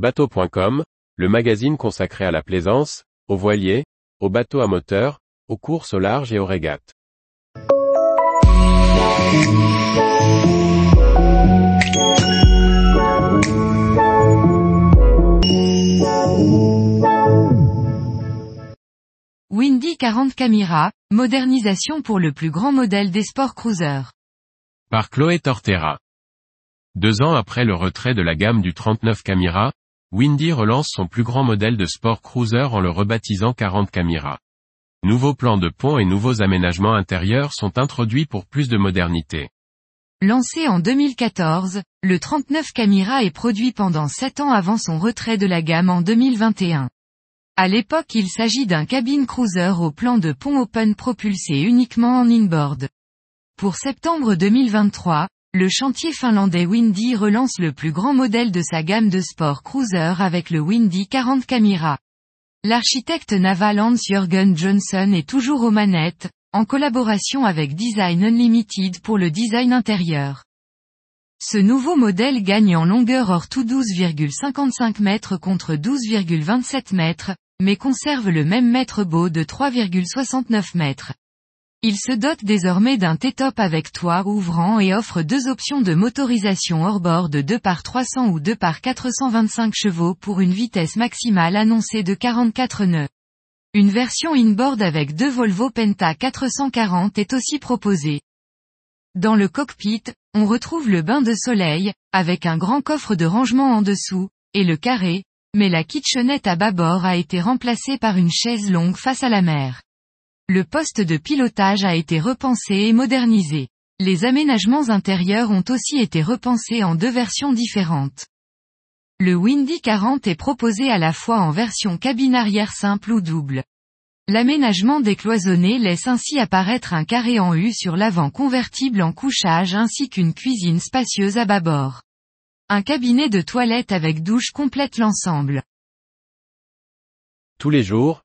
Bateau.com, le magazine consacré à la plaisance, aux voiliers, aux bateaux à moteur, aux courses au large et aux régates. Windy 40 Camira, modernisation pour le plus grand modèle des sport cruisers. Par Chloé Tortera. Deux ans après le retrait de la gamme du 39 Camira, Windy relance son plus grand modèle de sport cruiser en le rebaptisant 40 Camira. Nouveaux plans de pont et nouveaux aménagements intérieurs sont introduits pour plus de modernité. Lancé en 2014, le 39 Camira est produit pendant 7 ans avant son retrait de la gamme en 2021. À l'époque il s'agit d'un cabine cruiser au plan de pont open propulsé uniquement en inboard. Pour septembre 2023, le chantier finlandais Windy relance le plus grand modèle de sa gamme de sport cruiser avec le Windy 40 Camira. L'architecte naval Hans Jürgen Johnson est toujours aux manettes, en collaboration avec Design Unlimited pour le design intérieur. Ce nouveau modèle gagne en longueur hors tout 12,55 mètres contre 12,27 mètres, mais conserve le même mètre beau de 3,69 mètres. Il se dote désormais d'un T-top avec toit ouvrant et offre deux options de motorisation hors-bord de 2 par 300 ou 2 par 425 chevaux pour une vitesse maximale annoncée de 44 nœuds. Une version inboard avec deux Volvo Penta 440 est aussi proposée. Dans le cockpit, on retrouve le bain de soleil, avec un grand coffre de rangement en dessous, et le carré, mais la kitchenette à bâbord a été remplacée par une chaise longue face à la mer. Le poste de pilotage a été repensé et modernisé. Les aménagements intérieurs ont aussi été repensés en deux versions différentes. Le Windy 40 est proposé à la fois en version cabine arrière simple ou double. L'aménagement décloisonné laisse ainsi apparaître un carré en U sur l'avant convertible en couchage ainsi qu'une cuisine spacieuse à bâbord. Un cabinet de toilette avec douche complète l'ensemble. Tous les jours,